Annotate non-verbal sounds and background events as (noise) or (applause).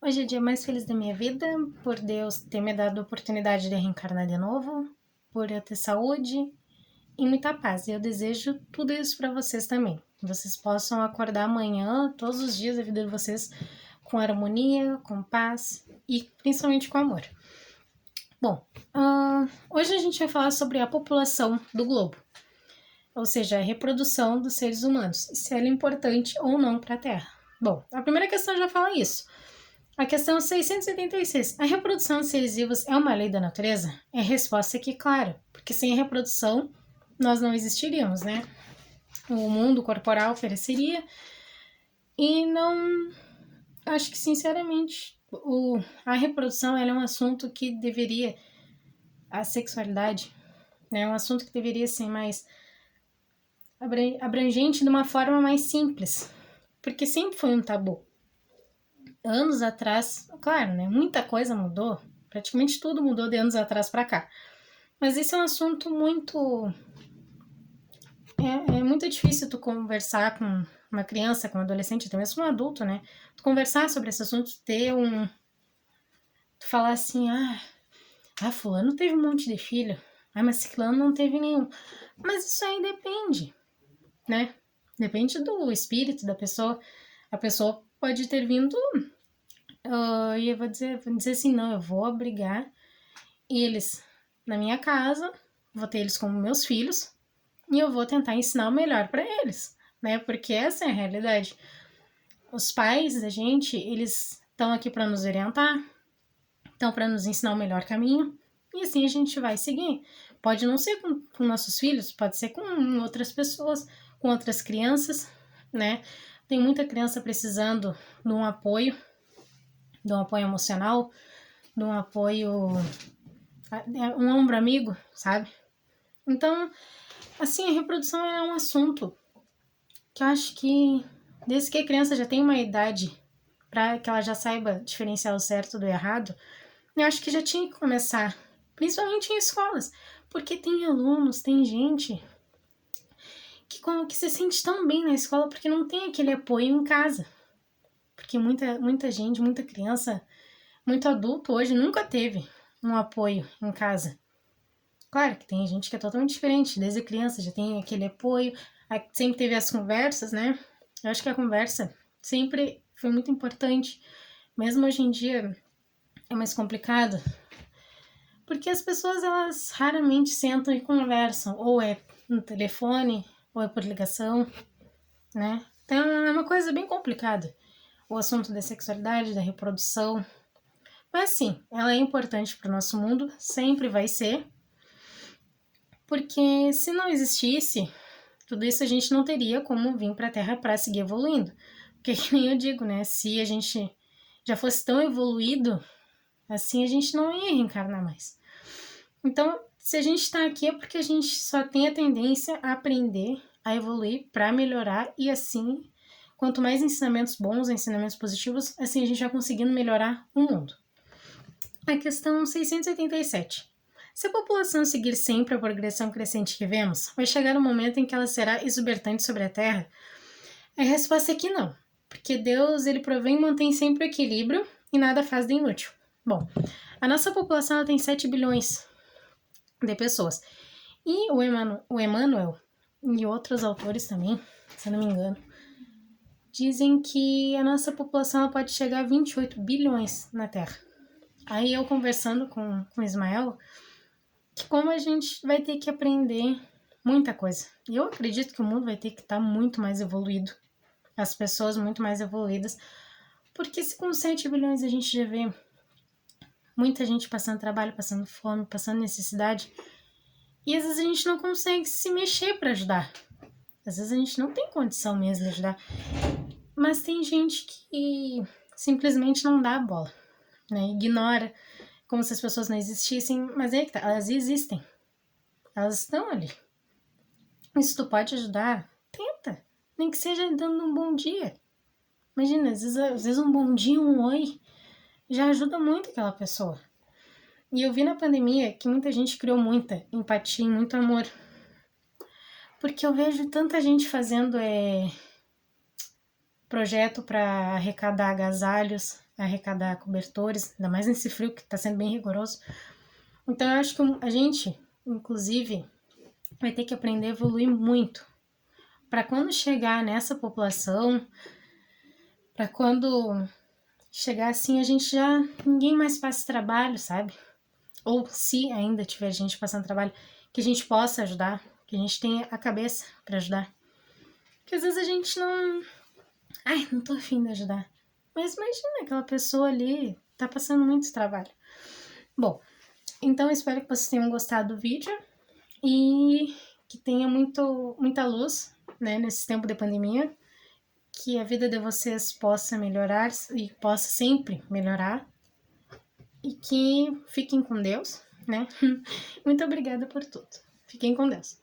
Hoje é o dia mais feliz da minha vida, por Deus ter me dado a oportunidade de reencarnar de novo, por eu ter saúde e muita paz. E eu desejo tudo isso para vocês também. Que vocês possam acordar amanhã, todos os dias da vida de vocês, com harmonia, com paz e principalmente com amor. Bom, uh, hoje a gente vai falar sobre a população do globo, ou seja, a reprodução dos seres humanos, se ela é importante ou não para a Terra. Bom, a primeira questão já fala isso. A questão 686. A reprodução de seres vivos é uma lei da natureza? É a resposta aqui, claro, porque sem a reprodução nós não existiríamos, né? O mundo corporal pereceria e não. Acho que, sinceramente, o, a reprodução é um assunto que deveria. A sexualidade né, é um assunto que deveria ser mais abrangente de uma forma mais simples, porque sempre foi um tabu anos atrás, claro, né? Muita coisa mudou, praticamente tudo mudou de anos atrás para cá. Mas esse é um assunto muito. É, é, muito difícil tu conversar com uma criança, com um adolescente, até mesmo um adulto, né? Tu conversar sobre esse assunto, ter um. Tu falar assim, ah, ah, fulano teve um monte de filho. Ah, mas ciclano não teve nenhum. Mas isso aí depende, né? Depende do espírito da pessoa. A pessoa pode ter vindo Uh, e eu vou dizer, vou dizer assim, não, eu vou abrigar eles na minha casa, vou ter eles como meus filhos e eu vou tentar ensinar o melhor para eles, né? Porque essa é a realidade. Os pais da gente, eles estão aqui para nos orientar, estão para nos ensinar o melhor caminho e assim a gente vai seguir. Pode não ser com, com nossos filhos, pode ser com outras pessoas, com outras crianças, né? Tem muita criança precisando de um apoio de um apoio emocional, de um apoio, é, um ombro amigo, sabe? Então, assim, a reprodução é um assunto que eu acho que desde que a criança já tem uma idade para que ela já saiba diferenciar o certo do errado, eu acho que já tinha que começar, principalmente em escolas, porque tem alunos, tem gente que, que se sente tão bem na escola porque não tem aquele apoio em casa. Porque muita, muita gente, muita criança, muito adulto hoje nunca teve um apoio em casa. Claro que tem gente que é totalmente diferente, desde criança já tem aquele apoio, sempre teve as conversas, né? Eu acho que a conversa sempre foi muito importante, mesmo hoje em dia é mais complicado, porque as pessoas elas raramente sentam e conversam, ou é no telefone, ou é por ligação, né? Então é uma coisa bem complicada o assunto da sexualidade, da reprodução. Mas sim, ela é importante para o nosso mundo, sempre vai ser. Porque se não existisse, tudo isso a gente não teria como vir para a Terra para seguir evoluindo. Porque, (laughs) que nem eu digo, né? Se a gente já fosse tão evoluído, assim a gente não ia reencarnar mais. Então, se a gente está aqui é porque a gente só tem a tendência a aprender, a evoluir para melhorar e assim Quanto mais ensinamentos bons, ensinamentos positivos, assim a gente vai conseguindo melhorar o mundo. A questão 687. Se a população seguir sempre a progressão crescente que vemos, vai chegar um momento em que ela será exuberante sobre a Terra? A resposta é que não, porque Deus ele provém e mantém sempre o equilíbrio e nada faz de inútil. Bom, a nossa população tem 7 bilhões de pessoas. E o, Emmanuel, o Emmanuel e outros autores também, se não me engano, dizem que a nossa população pode chegar a 28 bilhões na Terra. Aí eu conversando com, com o Ismael, que como a gente vai ter que aprender muita coisa. E eu acredito que o mundo vai ter que estar tá muito mais evoluído, as pessoas muito mais evoluídas, porque se com 7 bilhões a gente já vê muita gente passando trabalho, passando fome, passando necessidade, e às vezes a gente não consegue se mexer para ajudar. Às vezes a gente não tem condição mesmo de ajudar. Mas tem gente que simplesmente não dá a bola, né? Ignora como se as pessoas não existissem, mas é que tá, elas existem. Elas estão ali. E se tu pode ajudar, tenta. Nem que seja dando um bom dia. Imagina, às vezes, às vezes um bom dia, um oi, já ajuda muito aquela pessoa. E eu vi na pandemia que muita gente criou muita empatia e muito amor. Porque eu vejo tanta gente fazendo é, projeto para arrecadar agasalhos, arrecadar cobertores, ainda mais nesse frio que está sendo bem rigoroso. Então eu acho que a gente, inclusive, vai ter que aprender a evoluir muito para quando chegar nessa população, para quando chegar assim a gente já ninguém mais faz trabalho, sabe? Ou se ainda tiver gente passando trabalho, que a gente possa ajudar, que a gente tenha a cabeça para ajudar. Que às vezes a gente não, ai, não tô afim de ajudar. Mas imagina aquela pessoa ali tá passando muito trabalho. Bom, então espero que vocês tenham gostado do vídeo e que tenha muito, muita luz né, nesse tempo de pandemia, que a vida de vocês possa melhorar e possa sempre melhorar e que fiquem com Deus, né? (laughs) Muito obrigada por tudo. Fiquem com Deus.